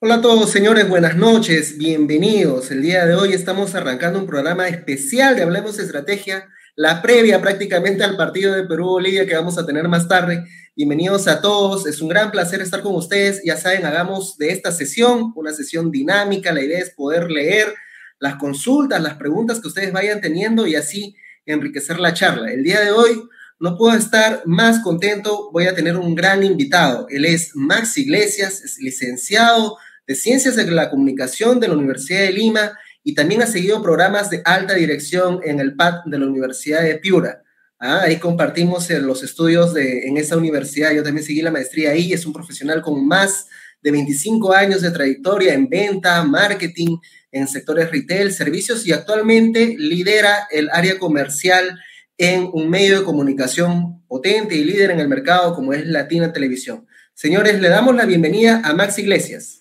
Hola a todos, señores, buenas noches, bienvenidos. El día de hoy estamos arrancando un programa especial de Hablemos de Estrategia, la previa prácticamente al partido de Perú-Bolivia que vamos a tener más tarde. Bienvenidos a todos, es un gran placer estar con ustedes. Ya saben, hagamos de esta sesión una sesión dinámica. La idea es poder leer las consultas, las preguntas que ustedes vayan teniendo y así enriquecer la charla. El día de hoy no puedo estar más contento, voy a tener un gran invitado. Él es Max Iglesias, es licenciado de Ciencias de la Comunicación de la Universidad de Lima y también ha seguido programas de alta dirección en el PAD de la Universidad de Piura. Ah, ahí compartimos eh, los estudios de, en esa universidad. Yo también seguí la maestría ahí. Es un profesional con más de 25 años de trayectoria en venta, marketing, en sectores retail, servicios y actualmente lidera el área comercial en un medio de comunicación potente y líder en el mercado como es Latina Televisión. Señores, le damos la bienvenida a Max Iglesias.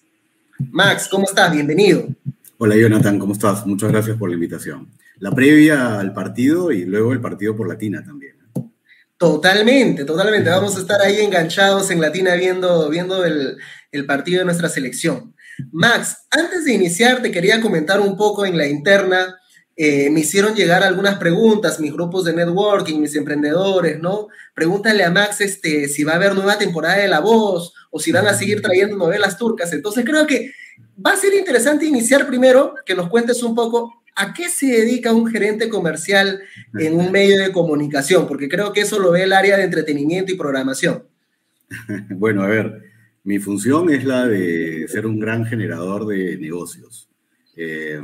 Max, ¿cómo estás? Bienvenido. Hola Jonathan, ¿cómo estás? Muchas gracias por la invitación. La previa al partido y luego el partido por Latina también. Totalmente, totalmente. Vamos a estar ahí enganchados en Latina viendo, viendo el, partido de nuestra selección. Max, antes de iniciar, te quería comentar un poco en la interna. Eh, me hicieron llegar algunas preguntas, mis grupos de networking, mis emprendedores, ¿no? Pregúntale a Max este, si va a haber nueva temporada de La Voz si van a seguir trayendo novelas turcas. Entonces creo que va a ser interesante iniciar primero que nos cuentes un poco a qué se dedica un gerente comercial en un medio de comunicación, porque creo que eso lo ve el área de entretenimiento y programación. Bueno, a ver, mi función es la de ser un gran generador de negocios. Eh,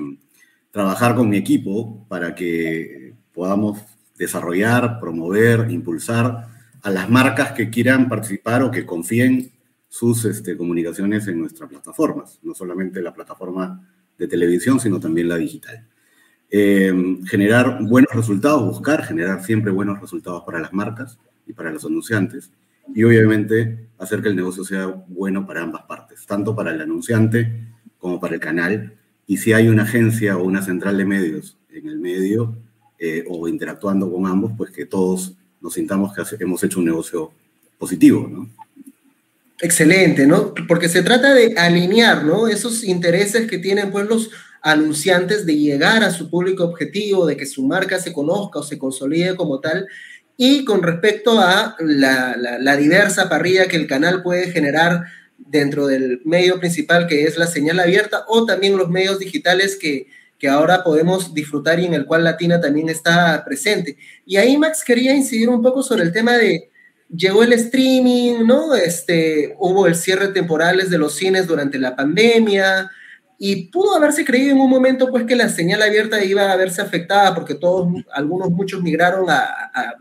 trabajar con mi equipo para que podamos desarrollar, promover, impulsar a las marcas que quieran participar o que confíen sus este, comunicaciones en nuestras plataformas, no solamente la plataforma de televisión, sino también la digital. Em, generar buenos resultados, buscar generar siempre buenos resultados para las marcas y para los anunciantes, y obviamente hacer que el negocio sea bueno para ambas partes, tanto para el anunciante como para el canal. Y si hay una agencia o una central de medios en el medio eh, o interactuando con ambos, pues que todos nos sintamos que hemos hecho un negocio positivo, ¿no? Excelente, ¿no? Porque se trata de alinear, ¿no? Esos intereses que tienen pues los anunciantes de llegar a su público objetivo, de que su marca se conozca o se consolide como tal. Y con respecto a la, diversa parrilla que el canal puede generar dentro del medio principal que es la señal abierta o también los medios digitales que, que ahora podemos disfrutar y en el cual Latina también está presente. Y ahí Max quería incidir un poco sobre el tema de llegó el streaming, ¿no? Este, hubo el cierre temporales de los cines durante la pandemia y pudo haberse creído en un momento pues que la señal abierta iba a verse afectada porque todos, algunos, muchos migraron a,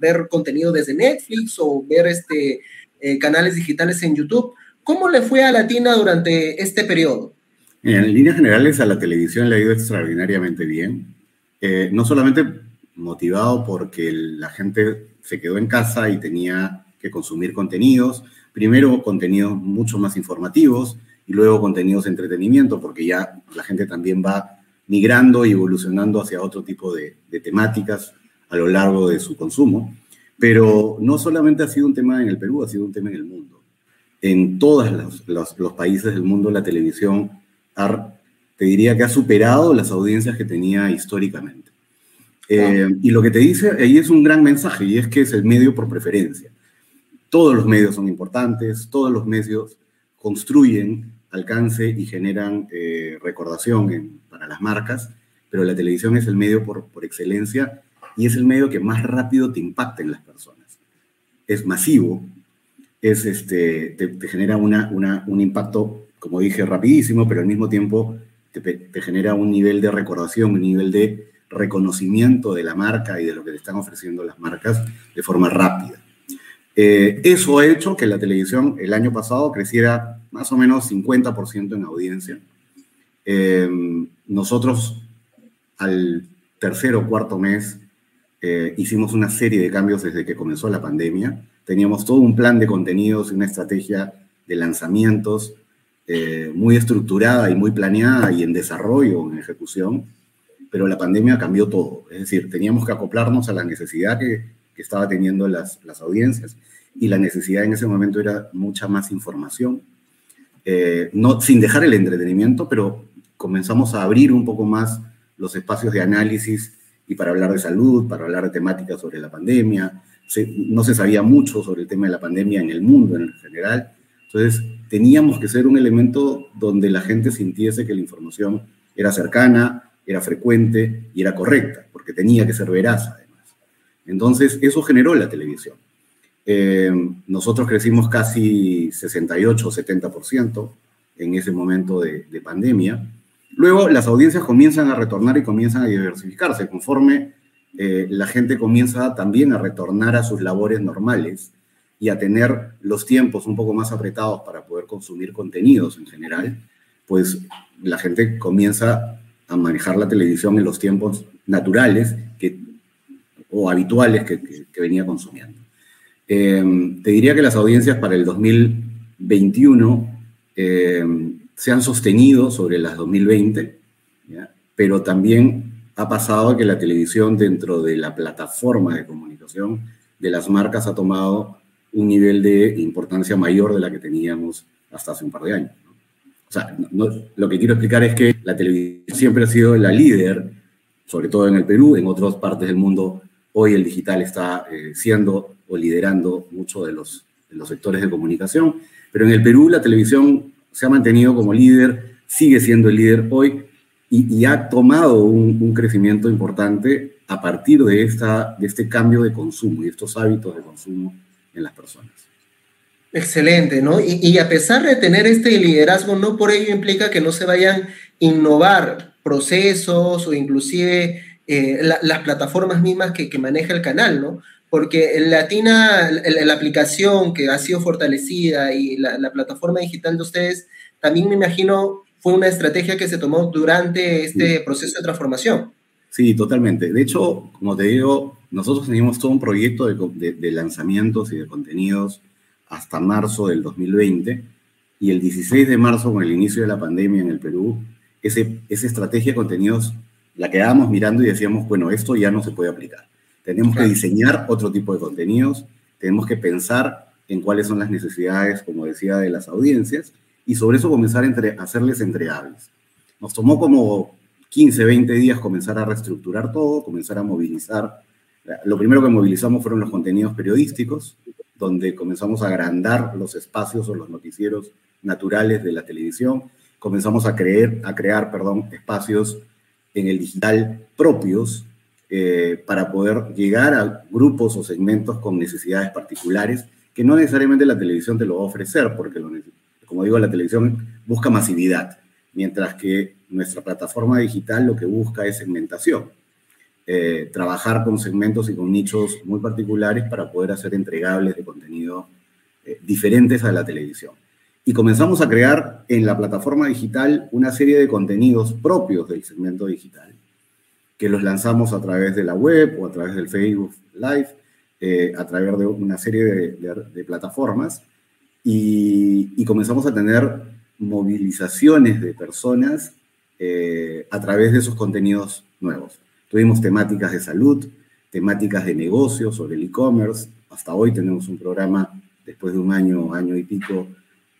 ver contenido desde Netflix o ver este, eh, canales digitales en YouTube. ¿Cómo le fue a Latina durante este periodo? En líneas generales a la televisión le ha ido extraordinariamente bien. Eh, no solamente motivado porque la gente se quedó en casa y tenía que consumir contenidos, primero contenidos mucho más informativos y luego contenidos de entretenimiento, porque ya la gente también va migrando y evolucionando hacia otro tipo de, temáticas a lo largo de su consumo. Pero no solamente ha sido un tema en el Perú, ha sido un tema en el mundo. En todos los, los, países del mundo la televisión te diría que ha superado las audiencias que tenía históricamente. Eh, y lo que te dice ahí es un gran mensaje, y es que es el medio por preferencia todos los medios son importantes, todos los medios construyen alcance y generan eh, recordación para las marcas, pero la televisión es el medio por, por excelencia y es el medio que más rápido te impacta en las personas. Es masivo, es este, te, genera una, una, un impacto, como dije, rapidísimo, pero al mismo tiempo te, te, genera un nivel de recordación, un nivel de reconocimiento de la marca y de lo que te están ofreciendo las marcas de forma rápida. Eh, eso ha hecho que la televisión el año pasado creciera más o menos 50% en audiencia. Eh, nosotros al tercer o cuarto mes eh, hicimos una serie de cambios desde que comenzó la pandemia. Teníamos todo un plan de contenidos y una estrategia de lanzamientos muy estructurada y muy planeada y en desarrollo, en ejecución, pero la pandemia cambió todo. Es decir, teníamos que acoplarnos a la necesidad que que estaba teniendo las, las audiencias y la necesidad en ese momento era mucha más información. eh, no, sin dejar el entretenimiento, pero comenzamos a abrir un poco más los espacios de análisis y para hablar de salud, para hablar de temáticas sobre la pandemia. no se sabía mucho sobre el tema de la pandemia en el mundo en general. Entonces, teníamos que ser un elemento donde la gente sintiese que la información era cercana, era frecuente y era correcta, porque tenía que ser veraz. Entonces, eso generó la televisión. Eh, nosotros crecimos casi 68 o 70% en ese momento de, pandemia. Luego las audiencias comienzan a retornar y comienzan a diversificarse conforme eh, la gente comienza también a retornar a sus labores normales y a tener los tiempos un poco más apretados para poder consumir contenidos en general, pues la gente comienza a manejar la televisión en los tiempos naturales que, o habituales que, que venía consumiendo. Em, te diría que las audiencias para el 2021 em, se han sostenido sobre las 2020, pero también ha pasado que la televisión dentro de la plataforma de comunicación de las marcas ha tomado un nivel de importancia mayor de la que teníamos hasta hace un par de años. O sea, lo que quiero explicar es que la televisión siempre ha sido la líder, sobre todo en el Perú, en otras partes del mundo, hoy el digital está eh, siendo liderando muchos de los, los sectores de comunicación. Pero en el Perú la televisión se ha mantenido como líder, sigue siendo el líder hoy y, ha tomado un, crecimiento importante a partir de, esta, de este cambio de consumo y estos hábitos de consumo en las personas. Excelente, ¿no? Y, a pesar de tener este liderazgo, no por ello implica que no se vayan a innovar procesos o inclusive eh, las plataformas mismas que, que, maneja el canal, ¿no? porque Latina, la, aplicación que ha sido fortalecida y la, plataforma digital de ustedes, también me imagino fue una estrategia que se tomó durante este proceso de transformación. Sí, totalmente. De hecho, como te digo, nosotros teníamos todo un proyecto de, de, lanzamientos y de contenidos hasta marzo del 2020 y el 16 de marzo, con el inicio de la pandemia en el Perú, ese, esa estrategia de contenidos la quedábamos mirando y decíamos, bueno, esto ya no se puede aplicar tenemos que diseñar otro tipo de contenidos, tenemos que pensar en cuáles son las necesidades, como decía, de las audiencias, y sobre eso comenzar a, hacerles entregables. Nos tomó como 15, 20 días comenzar a reestructurar todo, comenzar a movilizar. Lo primero que movilizamos fueron los contenidos periodísticos, donde comenzamos a agrandar los espacios o los noticieros naturales de la televisión. Comenzamos a, creer, a crear perdón, espacios en el digital propios, eh, para poder llegar a grupos o segmentos con necesidades particulares que no necesariamente la televisión te lo va a ofrecer, porque como digo, la televisión busca masividad, mientras que nuestra plataforma digital lo que busca es segmentación. Eh, trabajar con segmentos y con nichos muy particulares para poder hacer entregables de contenido eh, diferentes a la televisión. Y comenzamos a crear en la plataforma digital una serie de contenidos propios del segmento digital, que los lanzamos a través de la web o a través del Facebook Live, eh, a través de una serie de, plataformas, y, comenzamos a tener movilizaciones de personas eh, a través de esos contenidos nuevos. Tuvimos temáticas de salud, temáticas de negocios, sobre el e-commerce. Hasta hoy tenemos un programa, después de un año, año y pico,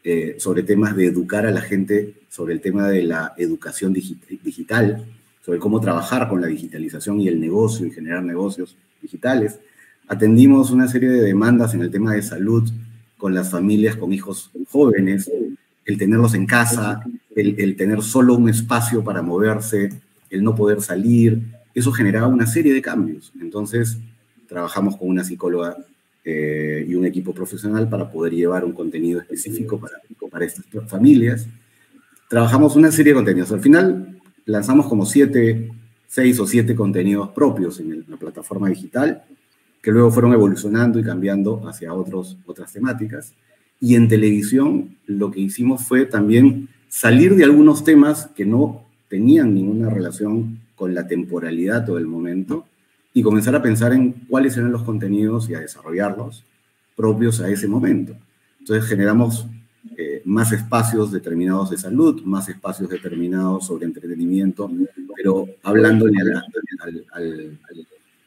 eh, sobre temas de educar a la gente sobre el tema de la educación digital, sobre cómo trabajar con la digitalización y el negocio y generar negocios digitales. Atendimos una serie de demandas en el tema de salud con las familias con hijos jóvenes, el tenerlos en casa, el, tener solo un espacio para moverse, el no poder salir, eso generaba una serie de cambios. Entonces, trabajamos con una psicóloga eh, y un equipo profesional para poder llevar un contenido específico para, para estas familias. Trabajamos una serie de contenidos. Al final, lanzamos como siete, seis o siete contenidos propios en la plataforma digital, que luego fueron evolucionando y cambiando hacia otros, otras temáticas. Y en televisión lo que hicimos fue también salir de algunos temas que no tenían ninguna relación con la temporalidad o el momento y comenzar a pensar en cuáles eran los contenidos y a desarrollarlos propios a ese momento. Entonces generamos eh, más espacios determinados de salud, más espacios determinados sobre entretenimiento, pero hablándole al,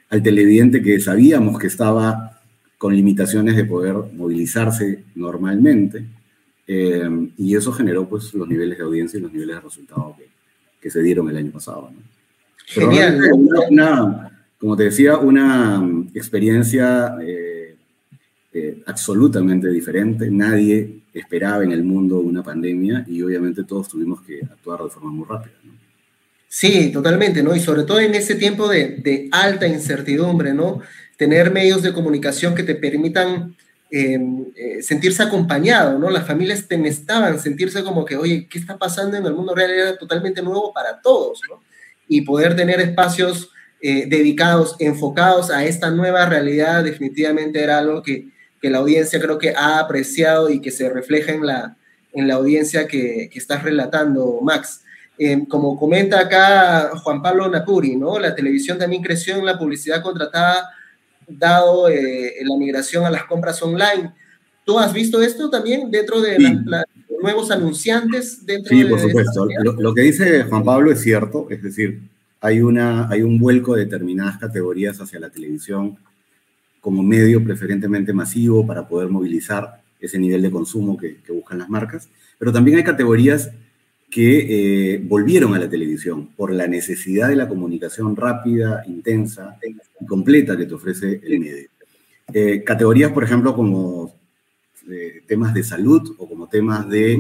al, televidente que sabíamos que estaba con limitaciones de poder movilizarse normalmente, Eh, y eso generó pues los niveles de audiencia y los niveles de resultados que, que se dieron el año pasado. Genial. Como te decía, una mm, experiencia eh, eh, absolutamente diferente. Nadie esperaba en el mundo una pandemia y obviamente todos tuvimos que actuar de forma muy rápida. Sí, totalmente, ¿no? Y sobre todo en ese tiempo de, alta incertidumbre, ¿no? Tener medios de comunicación que te permitan Em, eh, sentirse acompañado, ¿no? Las familias estaban sentirse como que, oye, ¿qué está pasando en el mundo real? Era totalmente nuevo para todos, ¿no? Y poder tener espacios eh, dedicados, enfocados a esta nueva realidad, definitivamente era algo que, que, la audiencia creo que ha apreciado y que se refleja en la, en la audiencia que, que estás relatando, Max. Em, como comenta acá Juan Pablo Napuri, ¿no? La televisión también creció en la publicidad contratada dado eh, la migración a las compras online. ¿Tú has visto esto también dentro de los nuevos anunciantes? Dentro sí, por supuesto. Lo, que dice Juan Pablo es cierto, es decir, hay, una, hay un vuelco de determinadas categorías hacia la televisión como medio preferentemente masivo para poder movilizar ese nivel de consumo que, que buscan las marcas, pero también hay categorías que eh, volvieron a la televisión por la necesidad de la comunicación rápida, intensa y completa que te ofrece el medio. Eh, categorías, por ejemplo, como eh, temas de salud o como temas de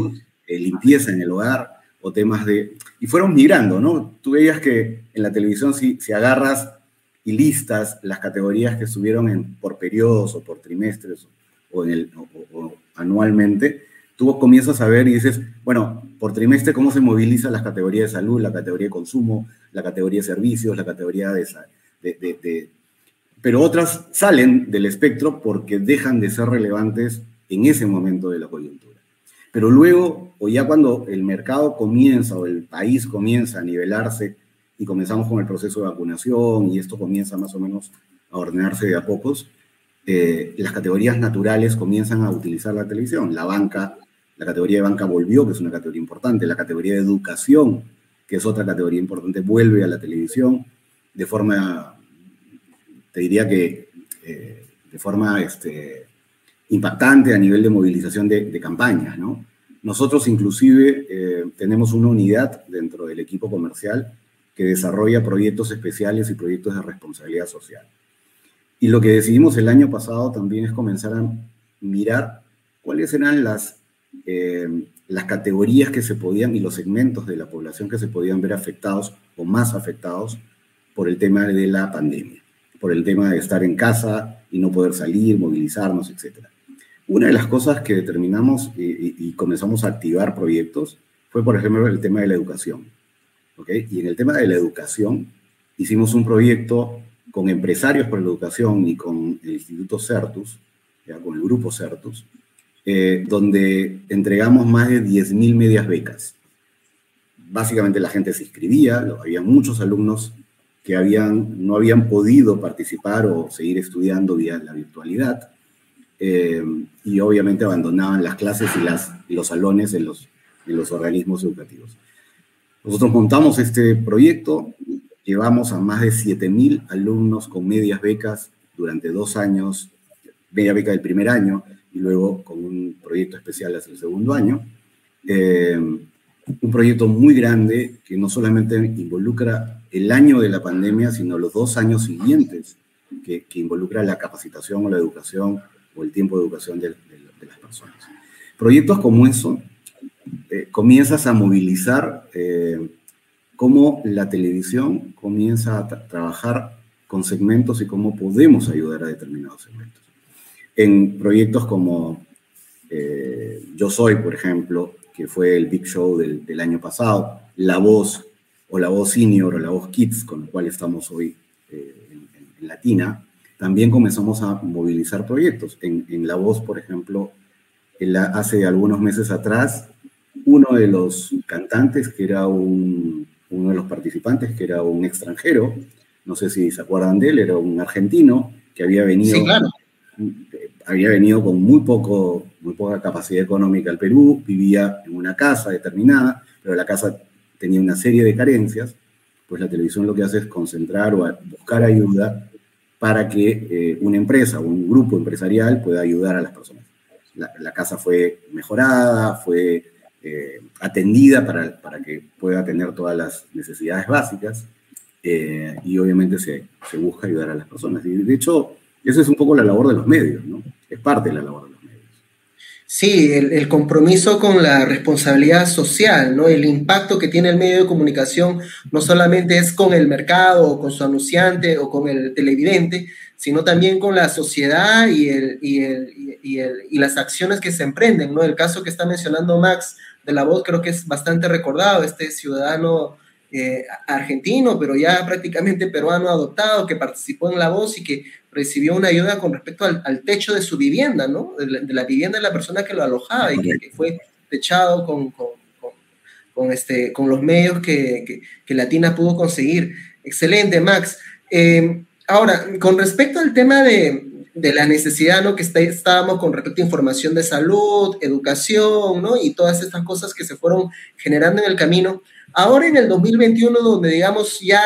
limpieza en el hogar o temas de... Y fueron migrando, ¿no? Tú veías que en la televisión si, si agarras y listas las categorías que subieron en, por periodos o por trimestres o, anualmente, tú comienzas a ver y dices, bueno, por trimestre, ¿cómo se movilizan las categorías de salud, la categoría de consumo, la categoría de servicios, la categoría de... de, Pero otras salen del espectro porque dejan de ser relevantes en ese momento de la coyuntura. Pero luego, o ya cuando el mercado comienza o el país comienza a nivelarse y comenzamos con el proceso de vacunación y esto comienza más o menos a ordenarse de a pocos, eh, las categorías naturales comienzan a utilizar la televisión. La banca la categoría de banca volvió, que es una categoría importante. La categoría de educación, que es otra categoría importante, vuelve a la televisión de forma, te diría que eh, de forma este, impactante a nivel de movilización de, campañas, ¿no? Nosotros inclusive eh, tenemos una unidad dentro del equipo comercial que desarrolla proyectos especiales y proyectos de responsabilidad social. Y lo que decidimos el año pasado también es comenzar a mirar cuáles eran las eh, las categorías que se podían y los segmentos de la población que se podían ver afectados o más afectados por el tema de la pandemia, por el tema de estar en casa y no poder salir, movilizarnos, etc. Una de las cosas que determinamos y, comenzamos a activar proyectos fue, por ejemplo, el tema de la educación. Y en el tema de la educación hicimos un proyecto con empresarios por la educación y con el Instituto CERTUS, ya, con el grupo CERTUS, eh, donde entregamos más de 10.000 medias becas. Básicamente la gente se inscribía, había muchos alumnos que habían, no habían podido participar o seguir estudiando vía la virtualidad eh, y obviamente abandonaban las clases y, las, los salones en los, en los organismos educativos. Nosotros montamos este proyecto, llevamos a más de 7.000 alumnos con medias becas durante dos años, media beca del primer año, y luego con un proyecto especial hacia el segundo año. Eh, un proyecto muy grande que no solamente involucra el año de la pandemia, sino los dos años siguientes, que, que involucra la capacitación o la educación o el tiempo de educación de, las personas. Proyectos como eso, eh, comienzas a movilizar eh, cómo la televisión comienza a trabajar con segmentos y cómo podemos ayudar a determinados segmentos en proyectos como eh, Yo Soy, por ejemplo, que fue el Big Show del, año pasado, La Voz o La Voz Senior o La Voz Kids, con el cual estamos hoy eh, en, Latina, también comenzamos a movilizar proyectos. En, La Voz, por ejemplo, hace algunos meses atrás, uno de los cantantes, que era un, uno de los participantes, que era un extranjero, no sé si se acuerdan de él, era un argentino que había venido había venido con muy, poco, muy poca capacidad económica al Perú, vivía en una casa determinada, pero la casa tenía una serie de carencias, pues la televisión lo que hace es concentrar o buscar ayuda para que eh, una empresa o un grupo empresarial pueda ayudar a las personas. la, casa fue mejorada, fue eh, atendida para, para, que pueda tener todas las necesidades básicas eh, y obviamente se, se, busca ayudar a las personas. Y de hecho, eso es un poco la labor de los medios, ¿no? Es parte de la labor de los medios. Sí, el, compromiso con la responsabilidad social, ¿no? El impacto que tiene el medio de comunicación no solamente es con el mercado o con su anunciante o con el televidente, sino también con la sociedad y, el, y, el, y, y, las acciones que se emprenden, ¿no? El caso que está mencionando Max de la voz creo que es bastante recordado, este ciudadano eh, argentino, pero ya prácticamente peruano adoptado, que participó en la voz y que recibió una ayuda con respecto al, techo de su vivienda, ¿no? De la, vivienda de la persona que lo alojaba y que, fue techado con, con, este, con los medios que Latina pudo conseguir. Excelente, Max. Eh, Ahora, con respecto al tema de, de la necesidad, ¿no? Que está, estábamos con respecto a información de salud, educación, ¿no? Y todas estas cosas que se fueron generando en el camino. Ahora en el 2021, donde digamos ya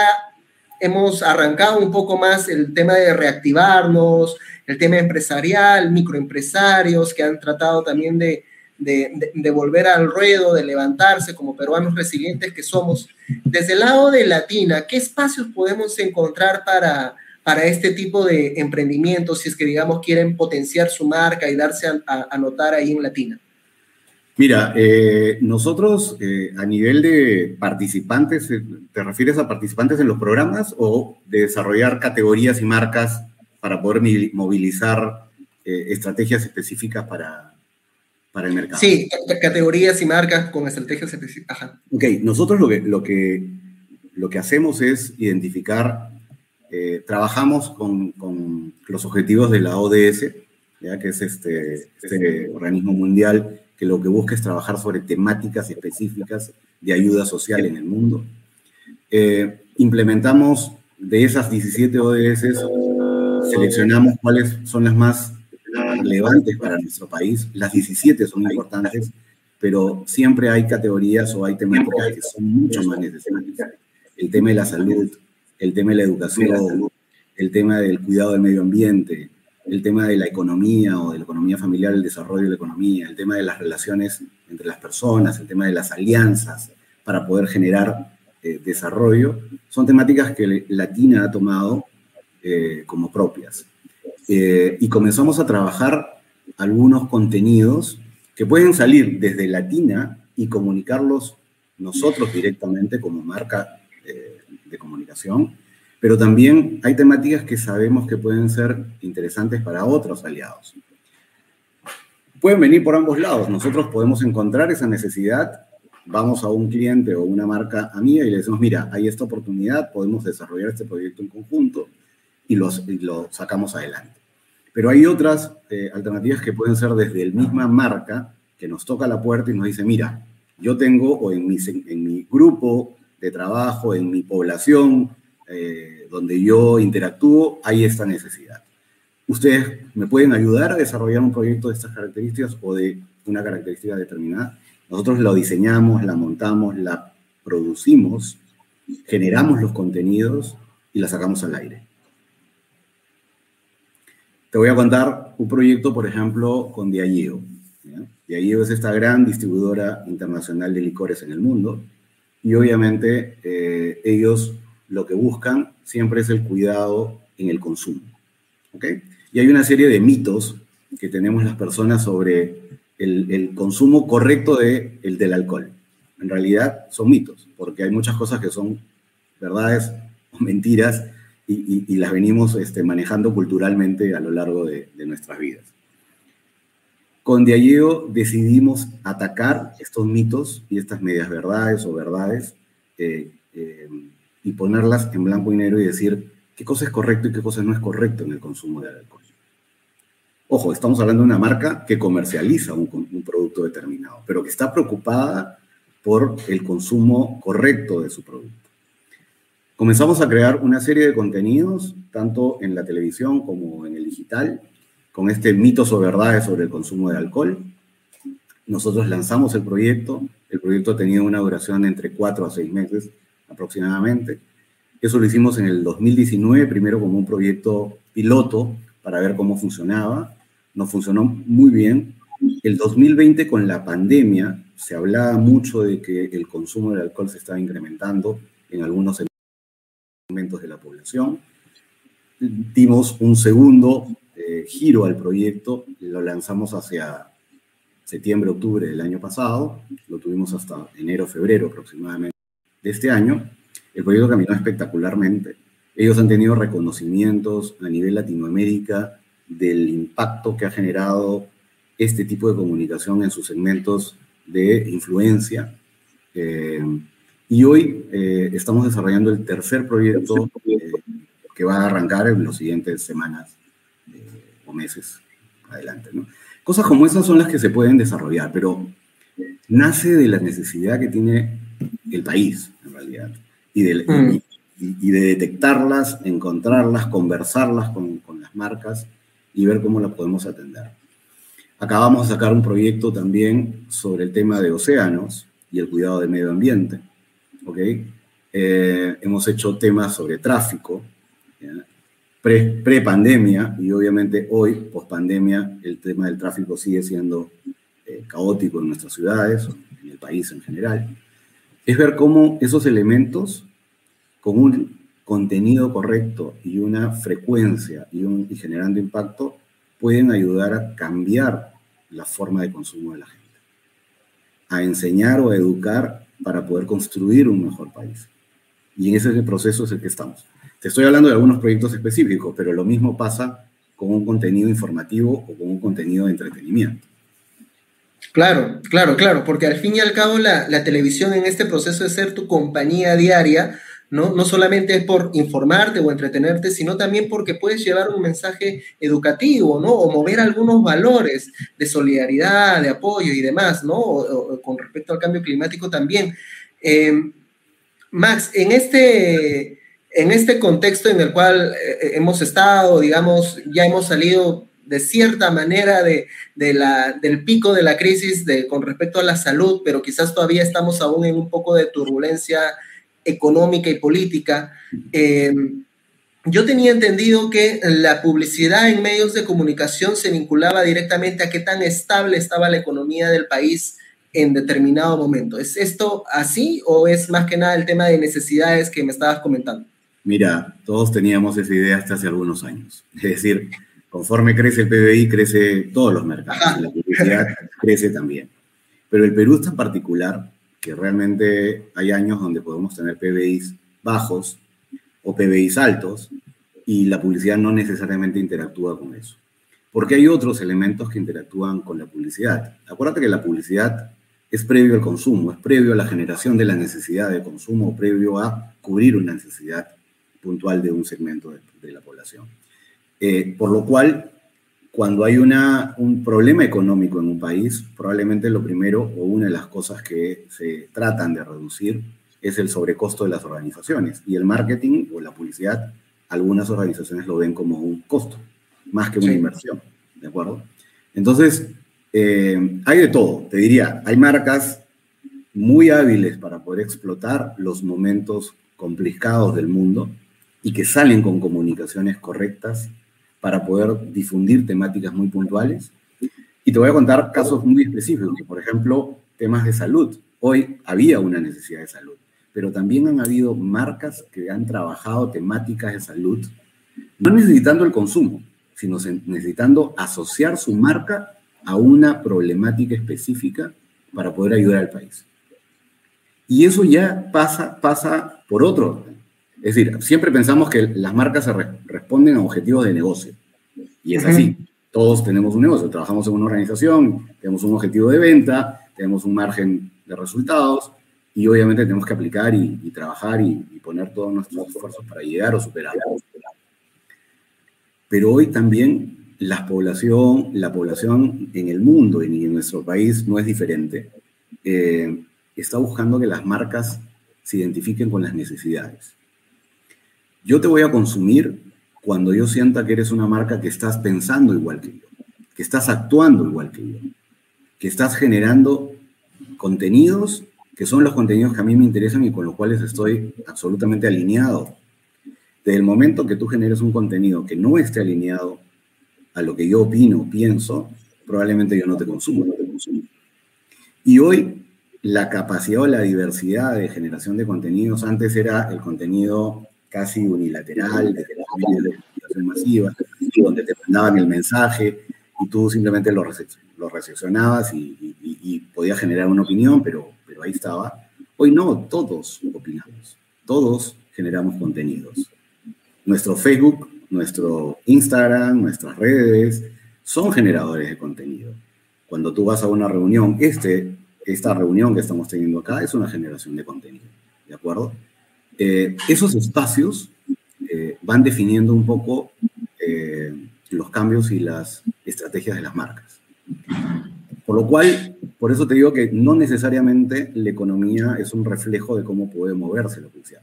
hemos arrancado un poco más el tema de reactivarnos, el tema empresarial, microempresarios que han tratado también de, de, volver al ruedo, de levantarse como peruanos resilientes que somos. Desde el lado de Latina, ¿qué espacios podemos encontrar para, para este tipo de emprendimientos, si es que, digamos, quieren potenciar su marca y darse a, a, a notar ahí en Latina? Mira, eh, nosotros eh, a nivel de participantes, eh, ¿te refieres a participantes en los programas o de desarrollar categorías y marcas para poder movilizar eh, estrategias específicas para, para el mercado? Sí, categorías y marcas con estrategias específicas. Ajá. Ok, nosotros lo que, lo, que, lo que hacemos es identificar trabajamos con, con, los objetivos de la ODS, ¿ya? que es este, este, organismo mundial que lo que busca es trabajar sobre temáticas específicas de ayuda social en el mundo. Eh, implementamos de esas 17 ODS, seleccionamos cuáles son las más relevantes para nuestro país. Las 17 son importantes, pero siempre hay categorías o hay temáticas que son mucho más necesarias. El tema de la salud, el tema de la educación, el tema del cuidado del medio ambiente, el tema de la economía o de la economía familiar, el desarrollo de la economía, el tema de las relaciones entre las personas, el tema de las alianzas para poder generar eh, desarrollo, son temáticas que Latina ha tomado eh, como propias. Eh, y comenzamos a trabajar algunos contenidos que pueden salir desde Latina y comunicarlos nosotros directamente como marca de comunicación, pero también hay temáticas que sabemos que pueden ser interesantes para otros aliados. Pueden venir por ambos lados. Nosotros podemos encontrar esa necesidad, vamos a un cliente o una marca amiga y le decimos, mira, hay esta oportunidad, podemos desarrollar este proyecto en conjunto y, los, y lo sacamos adelante. Pero hay otras eh, alternativas que pueden ser desde el misma marca que nos toca la puerta y nos dice, mira, yo tengo o en mi, en mi grupo de trabajo, en mi población, eh, donde yo interactúo, hay esta necesidad. ¿Ustedes me pueden ayudar a desarrollar un proyecto de estas características o de una característica determinada? Nosotros lo diseñamos, la montamos, la producimos, generamos los contenidos y la sacamos al aire. Te voy a contar un proyecto, por ejemplo, con Diageo. Diageo es esta gran distribuidora internacional de licores en el mundo y obviamente eh, ellos lo que buscan siempre es el cuidado en el consumo. ¿ok? Y hay una serie de mitos que tenemos las personas sobre el, el consumo correcto de, el del alcohol. En realidad son mitos, porque hay muchas cosas que son verdades o mentiras y, y, y las venimos este, manejando culturalmente a lo largo de, de nuestras vidas. Con Diageo decidimos atacar estos mitos y estas medias verdades o verdades eh, eh, y ponerlas en blanco y negro y decir qué cosa es correcto y qué cosa no es correcto en el consumo de alcohol. Ojo, estamos hablando de una marca que comercializa un, producto determinado, pero que está preocupada por el consumo correcto de su producto. Comenzamos a crear una serie de contenidos, tanto en la televisión como en el digital, con este mitos o verdades sobre el consumo de alcohol. Nosotros lanzamos el proyecto, el proyecto ha tenido una duración entre cuatro a seis meses aproximadamente. Eso lo hicimos en el 2019, primero como un proyecto piloto para ver cómo funcionaba. Nos funcionó muy bien el 2020 con la pandemia se hablaba mucho de que el consumo del alcohol se estaba incrementando en algunos segmentos de la población. Dimos un segundo eh, giro al proyecto, lo lanzamos hacia septiembre, octubre del año pasado, lo tuvimos hasta enero, febrero aproximadamente de este año. El proyecto caminó espectacularmente. Ellos han tenido reconocimientos a nivel Latinoamérica del impacto que ha generado este tipo de comunicación en sus segmentos de influencia. Eh, y hoy eh, estamos desarrollando el tercer proyecto eh, que va a arrancar en las siguientes semanas o meses adelante. Cosas como esas son las que se pueden desarrollar, pero nace de la necesidad que tiene el país, en realidad, y de, mm. y, de detectarlas, encontrarlas, conversarlas con, con las marcas y ver cómo las podemos atender. Acabamos de sacar un proyecto también sobre el tema de océanos y el cuidado del medio ambiente. ¿okay? Eh, hemos hecho temas sobre tráfico, pre-pandemia y obviamente hoy, post-pandemia, el tema del tráfico sigue siendo eh, caótico en nuestras ciudades, en el país en general. Es ver cómo esos elementos, con un contenido correcto y una frecuencia y, un, generando impacto, pueden ayudar a cambiar la forma de consumo de la gente, a enseñar o a educar para poder construir un mejor país. Y en ese proceso es el que estamos. Te estoy hablando de algunos proyectos específicos, pero lo mismo pasa con un contenido informativo o con un contenido de entretenimiento. Claro, claro, claro, porque al fin y al cabo la, la televisión en este proceso de ser tu compañía diaria, ¿no? No solamente es por informarte o entretenerte, sino también porque puedes llevar un mensaje educativo, ¿no? O mover algunos valores de solidaridad, de apoyo y demás, ¿no? con respecto al cambio climático también. Em, Max, en este, en este contexto en el cual eh, hemos estado, digamos, ya hemos salido de cierta manera de, la, del pico de la crisis de, con respecto a la salud, pero quizás todavía estamos aún en un poco de turbulencia económica y política. Eh, yo tenía entendido que la publicidad en medios de comunicación se vinculaba directamente a qué tan estable estaba la economía del país en determinado momento. ¿Es esto así o es más que nada el tema de necesidades que me estabas comentando? Mira, todos teníamos esa idea hasta hace algunos años. Es decir, conforme crece el PBI, crece todos los mercados. La publicidad crece también. Pero el Perú está en particular que realmente hay años donde podemos tener PBIs bajos o PBIs altos y la publicidad no necesariamente interactúa con eso. Porque hay otros elementos que interactúan con la publicidad. Acuérdate que la publicidad es previo al consumo, es previo a la generación de la necesidad de consumo, previo a cubrir una necesidad puntual de un segmento de, la población. Eh, por lo cual, cuando hay una, un problema económico en un país, probablemente lo primero o una de las cosas que se tratan de reducir es el sobrecosto de las organizaciones. Y el marketing o la publicidad, algunas organizaciones lo ven como un costo, más que una inversión. ¿De acuerdo? Entonces, eh, hay de todo. Te diría, hay marcas muy hábiles para poder explotar los momentos complicados del mundo y que salen con comunicaciones correctas para poder difundir temáticas muy puntuales. Y te voy a contar casos muy específicos, por ejemplo, temas de salud. Hoy había una necesidad de salud, pero también han habido marcas que han trabajado temáticas de salud, no necesitando el consumo, sino necesitando asociar su marca a una problemática específica para poder ayudar al país. Y eso ya pasa, pasa por otro es decir, siempre pensamos que las marcas se responden a objetivos de negocio. Y es así. Todos tenemos un negocio, trabajamos en una organización, tenemos un objetivo de venta, tenemos un margen de resultados y obviamente tenemos que aplicar y, trabajar y, poner todos nuestros esfuerzos para llegar o superar. Pero hoy también la población, la población en el mundo y en nuestro país no es diferente. Eh, está buscando que las marcas se identifiquen con las necesidades. Yo te voy a consumir cuando yo sienta que eres una marca que estás pensando igual que yo, que estás actuando igual que yo, que estás generando contenidos que son los contenidos que a mí me interesan y con los cuales estoy absolutamente alineado. Desde el momento que tú generes un contenido que no esté alineado a lo que yo opino, pienso, probablemente yo no te consumo, no te consumo. Y hoy la capacidad o la diversidad de generación de contenidos, antes era el contenido casi unilateral, donde te mandaban el mensaje y tú simplemente lo, lo recepcionabas y, y, podías generar una opinión, pero, pero ahí estaba. Hoy no, todos opinamos, todos generamos contenidos. Nuestro Facebook, nuestro Instagram, nuestras redes son generadores de contenido. Cuando tú vas a una reunión, este esta reunión que estamos teniendo acá es una generación de contenido, ¿de acuerdo? Eh, esos espacios eh, van definiendo un poco eh, los cambios y las estrategias de las marcas. Por lo cual, por eso te digo que no necesariamente la economía es un reflejo de cómo puede moverse la oficial.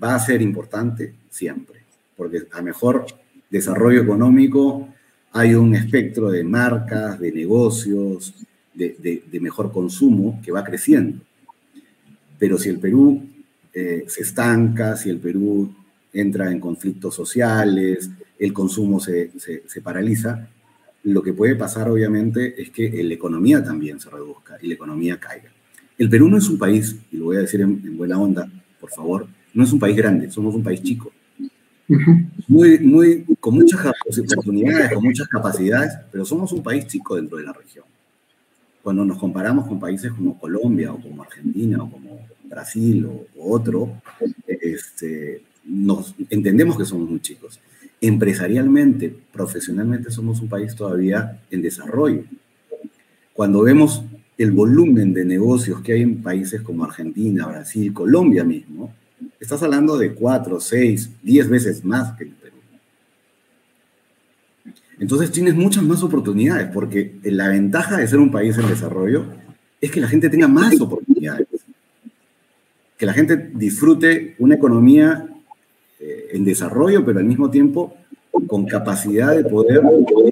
Va a ser importante siempre, porque a mejor desarrollo económico hay un espectro de marcas, de negocios, de, mejor consumo que va creciendo. Pero si el Perú eh, se estanca, si el Perú entra en conflictos sociales, el consumo se, paraliza, lo que puede pasar obviamente es que la economía también se reduzca y la economía caiga. El Perú no es un país, y lo voy a decir en, buena onda, por favor, no es un país grande, somos un país chico. Muy, muy, con muchas oportunidades, con muchas capacidades, pero somos un país chico dentro de la región cuando nos comparamos con países como Colombia o como Argentina o como Brasil o, otro, este, nos, entendemos que somos muy chicos. Empresarialmente, profesionalmente somos un país todavía en desarrollo. Cuando vemos el volumen de negocios que hay en países como Argentina, Brasil, Colombia mismo, estás hablando de cuatro, seis, diez veces más que entonces tienes muchas más oportunidades, porque la ventaja de ser un país en desarrollo es que la gente tenga más oportunidades. Que la gente disfrute una economía eh, en desarrollo, pero al mismo tiempo con capacidad de poder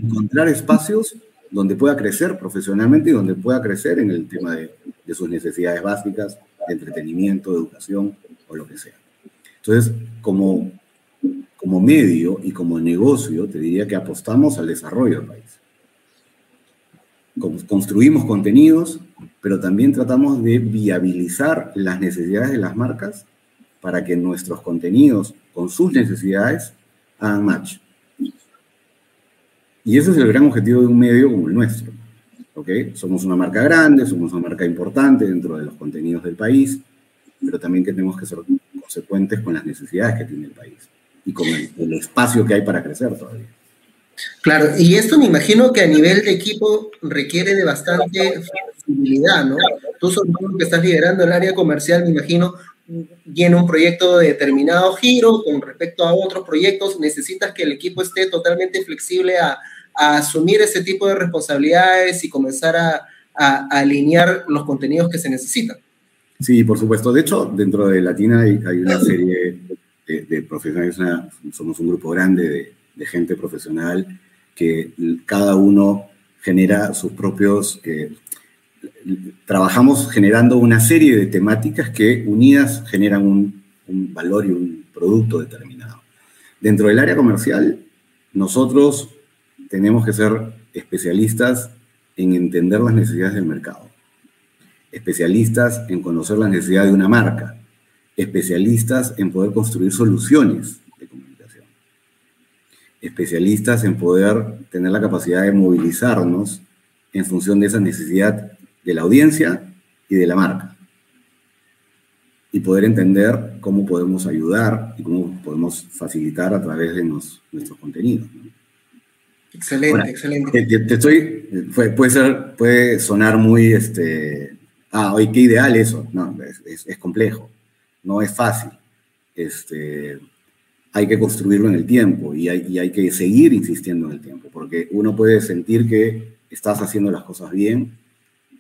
encontrar espacios donde pueda crecer profesionalmente y donde pueda crecer en el tema de, de sus necesidades básicas, de entretenimiento, de educación o lo que sea. Entonces, como como medio y como negocio, te diría que apostamos al desarrollo del país. Construimos contenidos, pero también tratamos de viabilizar las necesidades de las marcas para que nuestros contenidos con sus necesidades hagan match. Y ese es el gran objetivo de un medio como el nuestro. ¿okay? Somos una marca grande, somos una marca importante dentro de los contenidos del país, pero también que tenemos que ser consecuentes con las necesidades que tiene el país y con el, espacio que hay para crecer todavía. Claro, y esto me imagino que a nivel de equipo requiere de bastante flexibilidad, ¿no? Tú, sobre todo que estás liderando el área comercial, me imagino, viene un proyecto de determinado giro con respecto a otros proyectos, necesitas que el equipo esté totalmente flexible a, asumir ese tipo de responsabilidades y comenzar a, a, alinear los contenidos que se necesitan. Sí, por supuesto. De hecho, dentro de Latina hay, hay una serie de, profesionales, somos un grupo grande de, gente profesional que cada uno genera sus propios, eh, trabajamos generando una serie de temáticas que unidas generan un, un, valor y un producto determinado. Dentro del área comercial, nosotros tenemos que ser especialistas en entender las necesidades del mercado, especialistas en conocer las necesidades de una marca, especialistas en poder construir soluciones de comunicación, especialistas en poder tener la capacidad de movilizarnos en función de esa necesidad de la audiencia y de la marca. Y poder entender cómo podemos ayudar y cómo podemos facilitar a través de nuestros contenidos. Excelente, excelente. Te, estoy, puede, ser, puede sonar muy, este, ah, hoy qué ideal eso. No, es complejo no es fácil. Este, hay que construirlo en el tiempo y hay, hay, que seguir insistiendo en el tiempo, porque uno puede sentir que estás haciendo las cosas bien,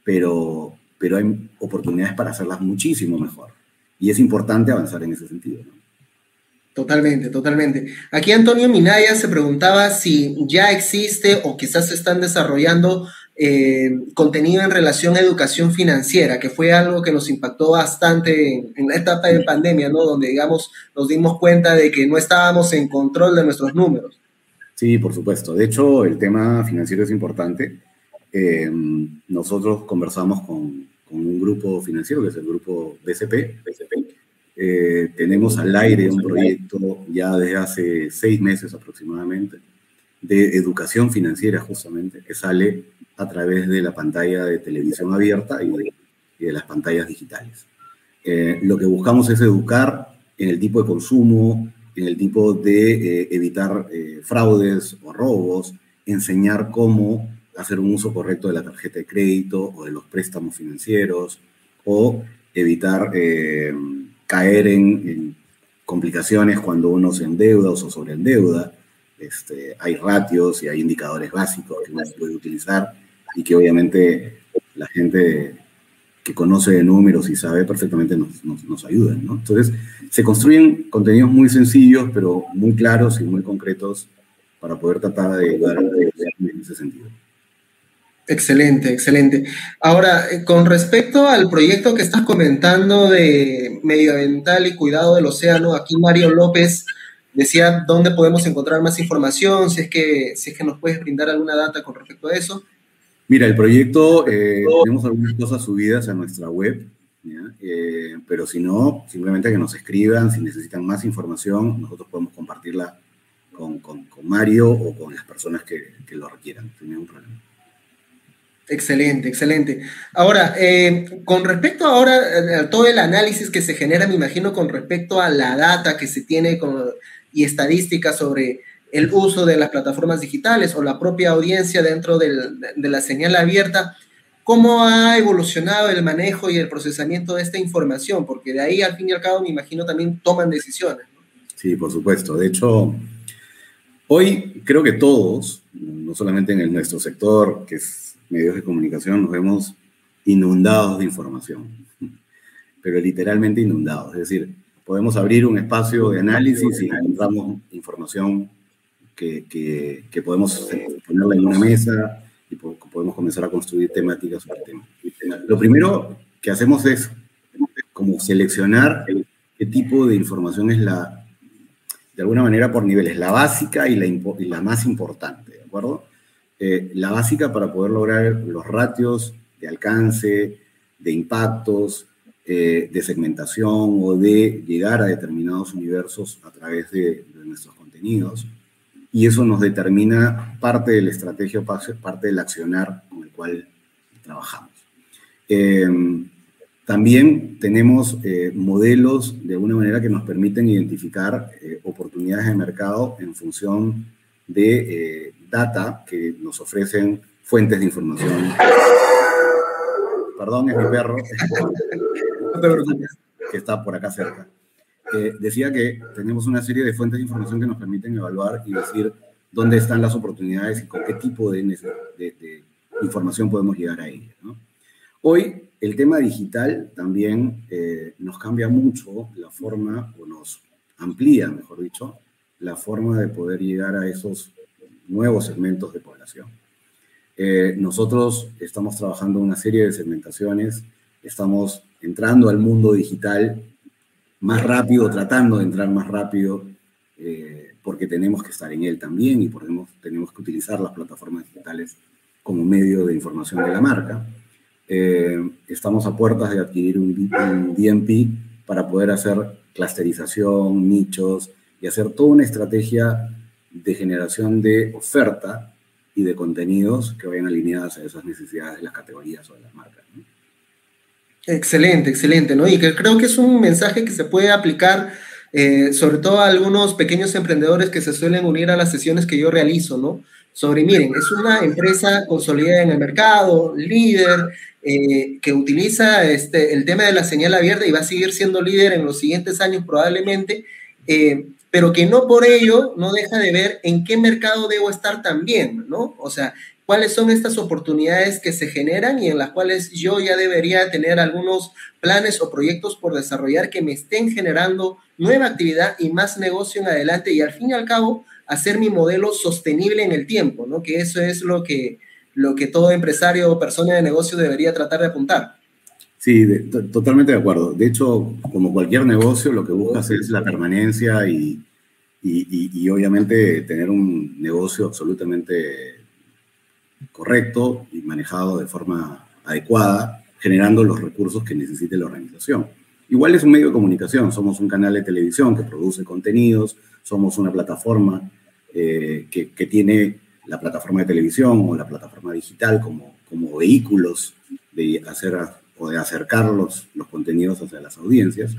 pero, pero hay oportunidades para hacerlas muchísimo mejor. Y es importante avanzar en ese sentido. Totalmente, totalmente. Aquí Antonio Minaya se preguntaba si ya existe o quizás se están desarrollando eh, contenido en relación a educación financiera, que fue algo que nos impactó bastante en, la etapa de pandemia, ¿no? Donde, digamos, nos dimos cuenta de que no estábamos en control de nuestros números. Sí, por supuesto. De hecho, el tema financiero es importante eh, nosotros conversamos con, con, un grupo financiero, que es el grupo BCP. BCP. Eh, tenemos al aire un proyecto ya desde hace seis meses aproximadamente de educación financiera justamente, que sale a través de la pantalla de televisión abierta y de, y de las pantallas digitales. Eh, lo que buscamos es educar en el tipo de consumo, en el tipo de eh, evitar eh, fraudes o robos, enseñar cómo hacer un uso correcto de la tarjeta de crédito o de los préstamos financieros, o evitar caer en, complicaciones cuando uno se endeuda o se sobreendeuda. Este, hay ratios y hay indicadores básicos que uno puede utilizar y que obviamente la gente que conoce de números y sabe perfectamente nos, nos, ayudan, ¿no? Entonces, se construyen contenidos muy sencillos, pero muy claros y muy concretos para poder tratar de ayudar en ese sentido. Excelente, excelente. Ahora, eh, con respecto al proyecto que estás comentando de medioambiental y cuidado del océano, aquí Mario López decía dónde podemos encontrar más información, si es que, si es que nos puedes brindar alguna data con respecto a eso. Mira, el proyecto, eh, tenemos algunas cosas subidas a nuestra web, eh, pero si no, simplemente que nos escriban, si necesitan más información, nosotros podemos compartirla con, con, Mario o con las personas que, que, lo requieran, problema. Excelente, excelente. Ahora, eh, con respecto ahora a todo el análisis que se genera, me imagino, con respecto a la data que se tiene y estadísticas sobre el uso de las plataformas digitales o la propia audiencia dentro de la señal abierta, ¿cómo ha evolucionado el manejo y el procesamiento de esta información? Porque de ahí, al fin y al cabo, me imagino, también toman decisiones. Sí, por supuesto. De hecho, hoy creo que todos, no solamente en nuestro sector, que es medios de comunicación, nos vemos inundados de información, pero literalmente inundados. Es decir, podemos abrir un espacio de análisis y encontramos información que, podemos ponerla en una mesa y podemos comenzar a construir temáticas sobre el tema. Lo primero que hacemos es como seleccionar qué tipo de información es la, de alguna manera por niveles, la básica y la, más importante, ¿de acuerdo? Eh, la básica para poder lograr los ratios de alcance, de impactos, eh, de segmentación o de llegar a determinados universos a través de nuestros contenidos y eso nos determina parte de la estrategia, parte del accionar con el cual trabajamos. Em, también tenemos eh, modelos de alguna manera que nos permiten identificar eh, oportunidades de mercado en función de eh, data que nos ofrecen fuentes de información. Perdón, es mi perro. que está por acá cerca decía que tenemos una serie de fuentes de información que nos permiten evaluar y decir dónde están las oportunidades y con qué tipo de, información podemos llegar a ellas. Hoy el tema digital también eh, nos cambia mucho la forma, o nos amplía, mejor dicho, la forma de poder llegar a esos nuevos segmentos de población. Eh, nosotros estamos trabajando una serie de segmentaciones, estamos entrando al mundo digital más rápido, tratando de entrar más rápido, eh, porque tenemos que estar en él también y porque tenemos que utilizar las plataformas digitales como medio de información de la marca. Eh, estamos a puertas de adquirir un, un, DMP para poder hacer clusterización, nichos y hacer toda una estrategia de generación de oferta y de contenidos que vayan alineadas a esas necesidades de las categorías o de las marcas. Excelente, excelente, ¿no? Y que creo que es un mensaje que se puede aplicar eh, sobre todo a algunos pequeños emprendedores que se suelen unir a las sesiones que yo realizo, ¿no? Sobre, miren, es una empresa consolidada en el mercado, líder, eh, que utiliza este, el tema de la señal abierta y va a seguir siendo líder en los siguientes años probablemente, eh, pero que no por ello no deja de ver en qué mercado debo estar también, ¿no? O sea, cuáles son estas oportunidades que se generan y en las cuales yo ya debería tener algunos planes o proyectos por desarrollar que me estén generando nueva actividad y más negocio en adelante y al fin y al cabo hacer mi modelo sostenible en el tiempo, ¿no? Que eso es lo que, lo que todo empresario o persona de negocio debería tratar de apuntar. Sí, totalmente de acuerdo. De hecho, como cualquier negocio, lo que buscas es la permanencia y, y, y obviamente tener un negocio absolutamente correcto y manejado de forma adecuada, generando los recursos que necesite la organización. Igual es un medio de comunicación, somos un canal de televisión que produce contenidos, somos una plataforma eh, que, que, tiene la plataforma de televisión o la plataforma digital como, como vehículos de hacer o de acercar los, los contenidos hacia las audiencias.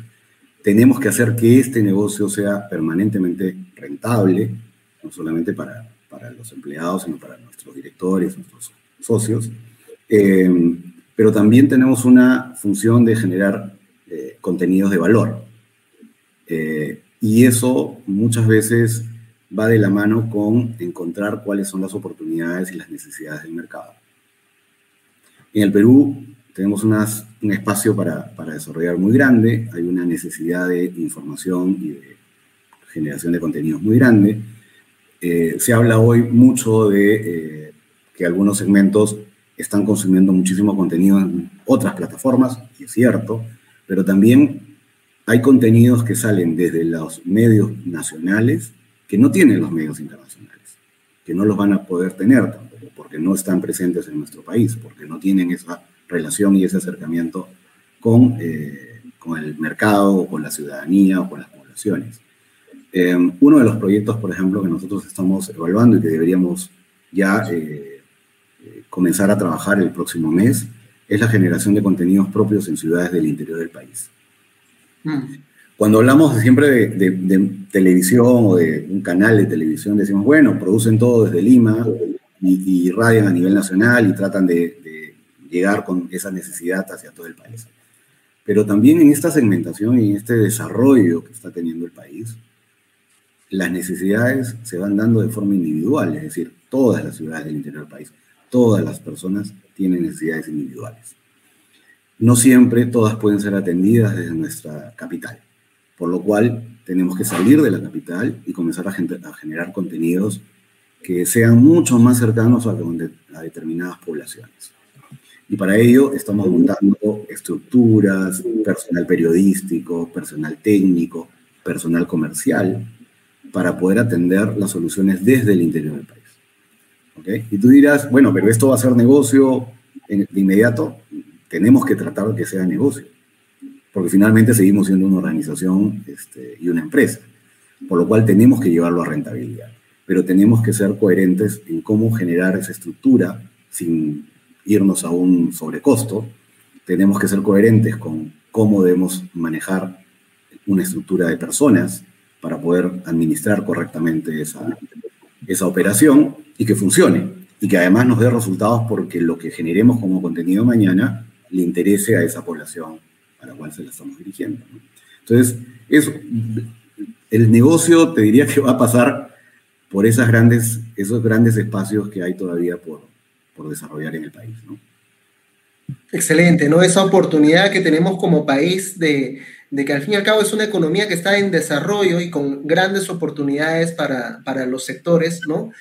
Tenemos que hacer que este negocio sea permanentemente rentable, no solamente para, para los empleados, sino para nuestros directores, nuestros socios. Eh, pero también tenemos una función de generar eh, contenidos de valor. Eh, y eso muchas veces va de la mano con encontrar cuáles son las oportunidades y las necesidades del mercado. En el Perú tenemos unas, un espacio para, para, desarrollar muy grande, hay una necesidad de información y de generación de contenidos muy grande. Eh, se habla hoy mucho de que algunos segmentos están consumiendo muchísimo contenido en otras plataformas, y es cierto, pero también hay contenidos que salen desde los medios nacionales que no tienen los medios internacionales, que no los van a poder tener tampoco, porque no están presentes en nuestro país, porque no tienen esa relación y ese acercamiento con, eh, con el mercado, o con la ciudadanía o con las poblaciones. Eh, uno de los proyectos, por ejemplo, que nosotros estamos evaluando y que deberíamos ya eh, comenzar a trabajar el próximo mes es la generación de contenidos propios en ciudades del interior del país. Mm. Cuando hablamos siempre de, televisión o de un canal de televisión, decimos, bueno, producen todo desde Lima y, y radian a nivel nacional y tratan de, de, llegar con esa necesidad hacia todo el país. Pero también en esta segmentación y en este desarrollo que está teniendo el país, las necesidades se van dando de forma individual, es decir, todas las ciudades del interior del país, todas las personas tienen necesidades individuales. No siempre todas pueden ser atendidas desde nuestra capital, por lo cual tenemos que salir de la capital y comenzar a, generar contenidos que sean mucho más cercanos a, determinadas poblaciones. Y para ello estamos montando estructuras, personal periodístico, personal técnico, personal comercial, para poder atender las soluciones desde el interior del país. Y tú dirás, bueno, pero esto va a ser negocio de inmediato. Tenemos que tratar de que sea negocio, porque finalmente seguimos siendo una organización este, y una empresa, por lo cual tenemos que llevarlo a rentabilidad. Pero tenemos que ser coherentes en cómo generar esa estructura sin irnos a un sobrecosto. Tenemos que ser coherentes con cómo debemos manejar una estructura de personas para poder administrar correctamente esa, esa operación y que funcione y que además nos dé resultados porque lo que generemos como contenido mañana le interese a esa población a la cual se la estamos dirigiendo. Entonces, eso, el negocio te diría que va a pasar por esas grandes, esos grandes espacios que hay todavía por, por desarrollar en el país. Excelente, ¿no? Esa oportunidad que tenemos como país de, de, que al fin y al cabo es una economía que está en desarrollo y con grandes oportunidades para, para los sectores, ¿no?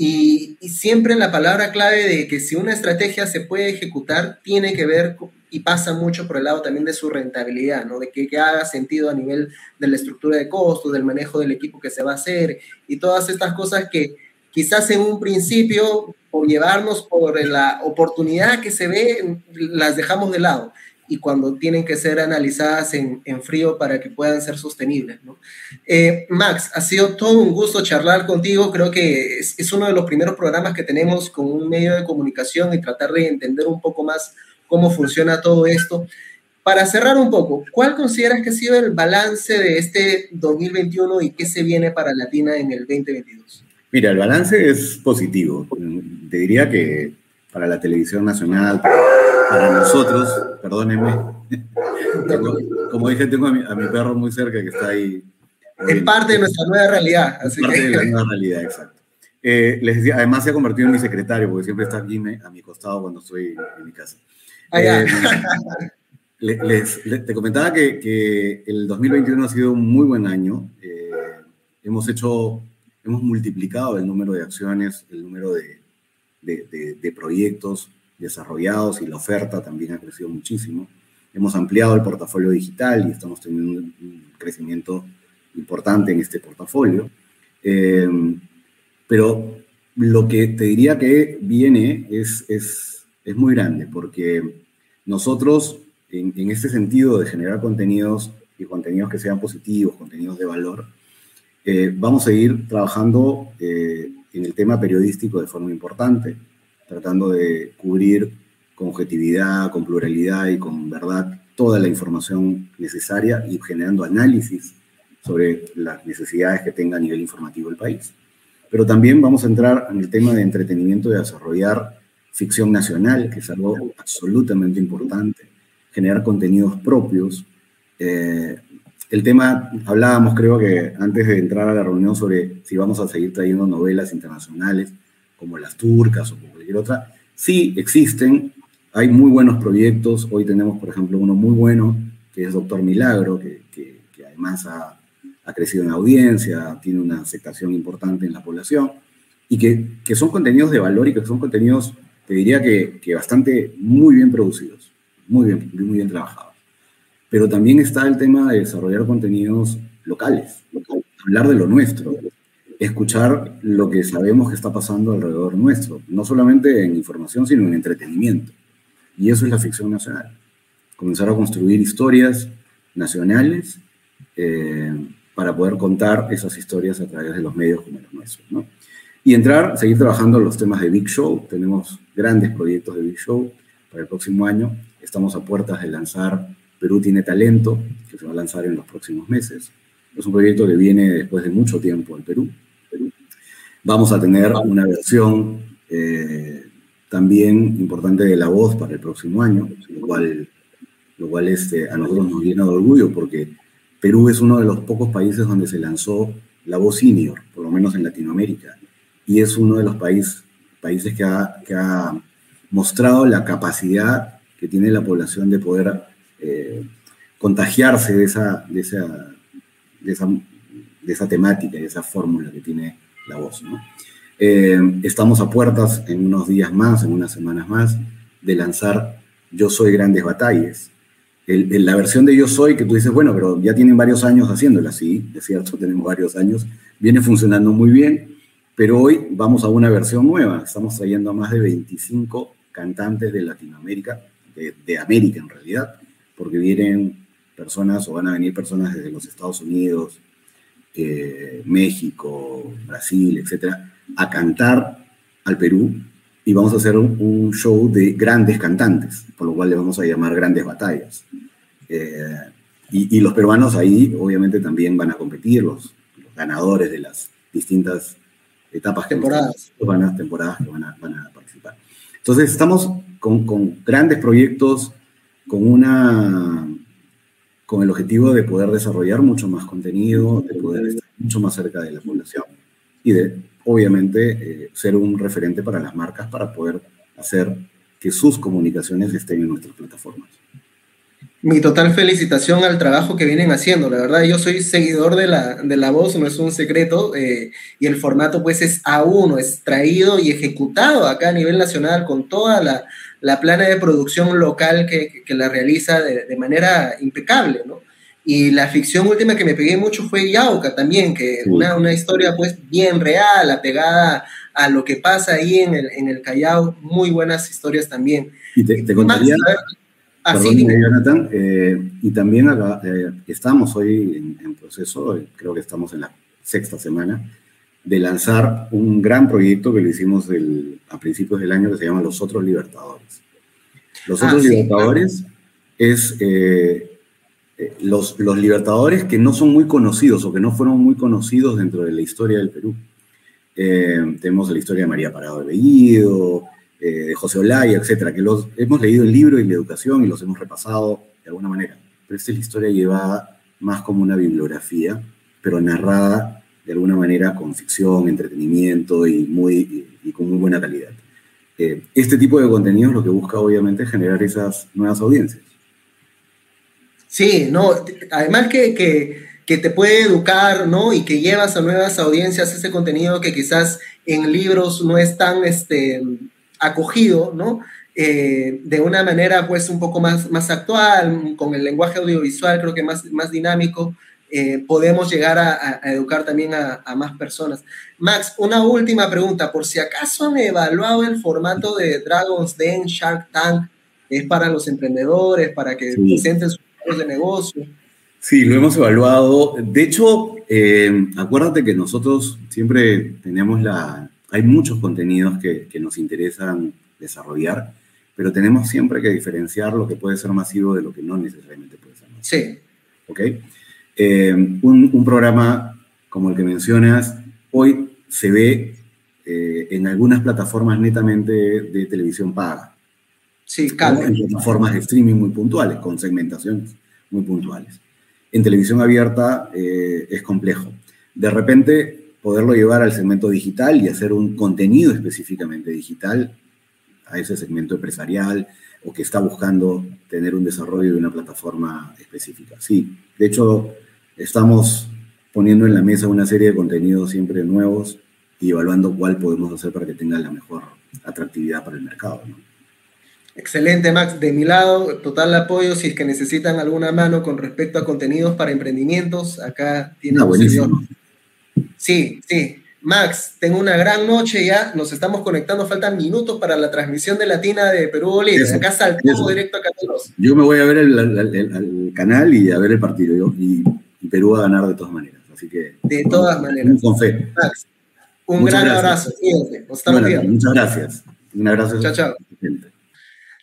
Y, siempre la palabra clave de que si una estrategia se puede ejecutar, tiene que ver y pasa mucho por el lado también de su rentabilidad, ¿no? De que, haga sentido a nivel de la estructura de costos, del manejo del equipo que se va a hacer y todas estas cosas que quizás en un principio, por llevarnos por la oportunidad que se ve, las dejamos de lado y cuando tienen que ser analizadas en, en frío para que puedan ser sostenibles. ¿no? Eh, Max, ha sido todo un gusto charlar contigo. Creo que es, es, uno de los primeros programas que tenemos con un medio de comunicación y tratar de entender un poco más cómo funciona todo esto. Para cerrar un poco, ¿cuál consideras que ha sido el balance de este 2021 y qué se viene para Latina en el 2022? Mira, el balance es positivo. Te diría que para la televisión nacional, para nosotros, perdónenme, como dije, tengo a mi, perro muy cerca que está ahí. Es parte de nuestra nueva realidad. Es parte de la nueva realidad, exacto. Eh, les decía, además se ha convertido en mi secretario, porque siempre está aquí a mi costado cuando estoy en mi casa. Eh, les, te comentaba que, que, el 2021 ha sido un muy buen año. Eh, hemos hecho, hemos multiplicado el número de acciones, el número de, de, proyectos desarrollados y la oferta también ha crecido muchísimo. Hemos ampliado el portafolio digital y estamos teniendo un crecimiento importante en este portafolio. Eh, pero lo que te diría que viene es, es, es muy grande, porque nosotros, en, este sentido de generar contenidos y contenidos que sean positivos, contenidos de valor, eh, vamos a ir trabajando eh, en el tema periodístico de forma importante, tratando de cubrir con objetividad, con pluralidad y con verdad toda la información necesaria y generando análisis sobre las necesidades que tenga a nivel informativo el país. Pero también vamos a entrar en el tema de entretenimiento, de desarrollar ficción nacional, que es algo absolutamente importante, generar contenidos propios. Eh, el tema, hablábamos creo que antes de entrar a la reunión sobre si vamos a seguir trayendo novelas internacionales como las turcas o cualquier otra. Sí, existen, hay muy buenos proyectos. Hoy tenemos, por ejemplo, uno muy bueno que es Doctor Milagro, que, además ha, crecido en audiencia, tiene una aceptación importante en la población, y que, que, son contenidos de valor y que son contenidos, te diría que bastante muy bien producidos, muy bien, muy bien trabajados. Pero también está el tema de desarrollar contenidos locales, hablar de lo nuestro, escuchar lo que sabemos que está pasando alrededor nuestro, no solamente en información, sino en entretenimiento. Y eso es la ficción nacional. Comenzar a construir historias nacionales eh, para poder contar esas historias a través de los medios como los nuestros, ¿no? Y entrar, seguir trabajando los temas de Big Show. Tenemos grandes proyectos de Big Show para el próximo año. Estamos a puertas de lanzar Perú tiene talento, que se va a lanzar en los próximos meses. Es un proyecto que viene después de mucho tiempo en Perú. Vamos a tener una versión eh, también importante de La Voz para el próximo año, lo cual, lo cual este, a nosotros nos llena de orgullo porque Perú es uno de los pocos países donde se lanzó la voz senior, por lo menos en Latinoamérica, y es uno de los país, países que ha, que ha, mostrado la capacidad que tiene la población de poder eh, contagiarse de esa, de, esa, de, esa, de esa temática, de esa fórmula que tiene la voz. Eh, estamos a puertas en unos días más, en unas semanas más, de lanzar Yo Soy Grandes Batallas, el, la versión de Yo Soy, que tú dices, bueno, pero ya tienen varios años haciéndola, sí, es cierto, tenemos varios años, viene funcionando muy bien, pero hoy vamos a una versión nueva, estamos trayendo a más de 25 cantantes de Latinoamérica, de, de América en realidad, porque vienen personas o van a venir personas desde los Estados Unidos, eh, México, Brasil, etcétera, a cantar al Perú y vamos a hacer un, un, show de grandes cantantes, por lo cual le vamos a llamar Grandes Batallas. Eh, y, y, los peruanos ahí obviamente también van a competir, los, los ganadores de las distintas etapas, temporadas, que van a, temporadas que van a, van a participar. Entonces estamos con, con, grandes proyectos, con una con el objetivo de poder desarrollar mucho más contenido, de poder estar mucho más cerca de la población y de obviamente, eh, ser un referente para las marcas para poder hacer que sus comunicaciones estén en nuestras plataformas. Mi total felicitación al trabajo que vienen haciendo. La verdad, yo soy seguidor de la, de la voz, no es un secreto, eh, y el formato pues es A1, extraído y ejecutado acá a nivel nacional con toda la, la plana de producción local que, que la realiza de, de, manera impecable, ¿no? Y la ficción última que me pegué mucho fue Yauca también, que sí. una, una historia pues bien real, apegada a lo que pasa ahí en el, en el Callao, muy buenas historias también. Y te, te contaría, Así, perdón, Jonathan, eh, y también acá, eh, estamos hoy en, en, proceso, creo que estamos en la sexta semana, de lanzar un gran proyecto que lo hicimos a principios del año que se llama Los Otros Libertadores. Los Otros ah, Libertadores sí, claro. es... Eh, eh, los, los, libertadores que no son muy conocidos o que no fueron muy conocidos dentro de la historia del Perú. Eh, tenemos la historia de María Parado de Bellido, eh, de José Olaya, etcétera, que los hemos leído el libro y la educación y los hemos repasado de alguna manera. Pero esta es la historia llevada más como una bibliografía, pero narrada de alguna manera con ficción, entretenimiento y, muy, y, con muy buena calidad. Eh, este tipo de contenido es lo que busca obviamente generar esas nuevas audiencias. Sí, no, además que, que, que, te puede educar, ¿no? Y que llevas a nuevas audiencias ese contenido que quizás en libros no es tan este, acogido, ¿no? Eh, de una manera pues un poco más, más actual, con el lenguaje audiovisual creo que más, más dinámico, eh, podemos llegar a, educar también a, más personas. Max, una última pregunta, por si acaso han evaluado el formato de Dragon's Den, Shark Tank, es para los emprendedores, para que sí. presenten sus de negocio. Sí, lo hemos evaluado. De hecho, eh, acuérdate que nosotros siempre tenemos la... Hay muchos contenidos que, que nos interesan desarrollar, pero tenemos siempre que diferenciar lo que puede ser masivo de lo que no necesariamente puede ser masivo. Sí. ¿Ok? Eh, un, programa como el que mencionas hoy se ve eh, en algunas plataformas netamente de, televisión paga. Sí, claro. En plataformas de streaming muy puntuales, con segmentaciones muy puntuales. En televisión abierta eh, es complejo. De repente, poderlo llevar al segmento digital y hacer un contenido específicamente digital a ese segmento empresarial o que está buscando tener un desarrollo de una plataforma específica. Sí, de hecho, Estamos poniendo en la mesa una serie de contenidos siempre nuevos y evaluando cuál podemos hacer para que tenga la mejor atractividad para el mercado. Excelente, Max. De mi lado, total apoyo. Si es que necesitan alguna mano con respecto a contenidos para emprendimientos, acá tienen. Ah, buenísimo. Sí, sí. Max, tengo una gran noche ya. Nos estamos conectando. Faltan minutos para la transmisión de Latina de Perú Bolivia. Acá saltamos directo a Canal Yo me voy a ver el, canal y a ver el partido. Yo, y y Perú va a ganar de todas maneras. Así que. De todas maneras. Con fe. un gran abrazo. muchas gracias. Un abrazo. Chao, chao.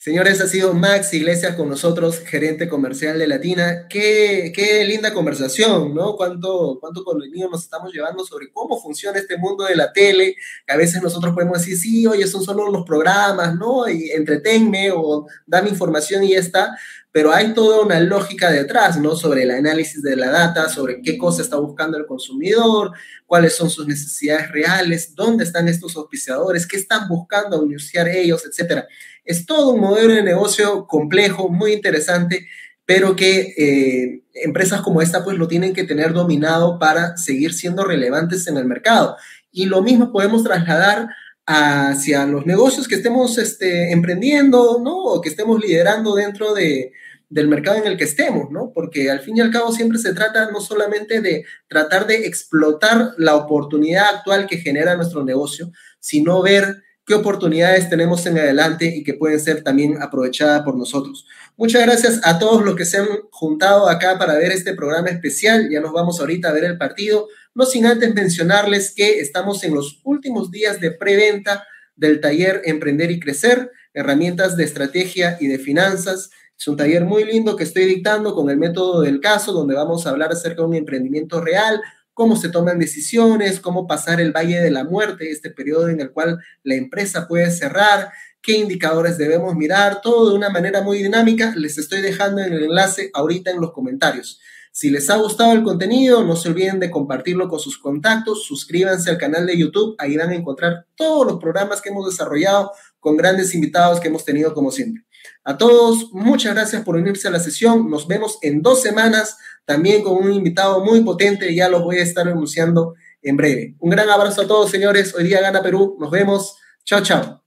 Señores, ha sido Max Iglesias con nosotros, gerente comercial de Latina. Qué, qué linda conversación, ¿no? Cuánto, cuánto contenido nos estamos llevando sobre cómo funciona este mundo de la tele. a veces nosotros podemos decir, sí, oye, son solo los programas, ¿no? Y entretenme o dame información y ya está pero hay toda una lógica detrás, ¿no? Sobre el análisis de la data, sobre qué cosa está buscando el consumidor, cuáles son sus necesidades reales, dónde están estos auspiciadores, qué están buscando anunciar ellos, etcétera. Es todo un modelo de negocio complejo, muy interesante, pero que eh, empresas como esta pues lo tienen que tener dominado para seguir siendo relevantes en el mercado. Y lo mismo podemos trasladar hacia los negocios que estemos este, emprendiendo, ¿no? O que estemos liderando dentro de, del mercado en el que estemos, ¿no? Porque al fin y al cabo siempre se trata no solamente de tratar de explotar la oportunidad actual que genera nuestro negocio, sino ver qué oportunidades tenemos en adelante y que pueden ser también aprovechadas por nosotros. Muchas gracias a todos los que se han juntado acá para ver este programa especial. Ya nos vamos ahorita a ver el partido, no sin antes mencionarles que estamos en los últimos días de preventa del taller Emprender y Crecer, herramientas de estrategia y de finanzas es un taller muy lindo que estoy dictando con el método del caso, donde vamos a hablar acerca de un emprendimiento real, cómo se toman decisiones, cómo pasar el valle de la muerte, este periodo en el cual la empresa puede cerrar, qué indicadores debemos mirar, todo de una manera muy dinámica. Les estoy dejando el enlace ahorita en los comentarios. Si les ha gustado el contenido, no se olviden de compartirlo con sus contactos, suscríbanse al canal de YouTube, ahí van a encontrar todos los programas que hemos desarrollado con grandes invitados que hemos tenido como siempre. A todos, muchas gracias por unirse a la sesión. Nos vemos en dos semanas, también con un invitado muy potente. Ya los voy a estar anunciando en breve. Un gran abrazo a todos, señores. Hoy día gana Perú. Nos vemos. Chao, chao.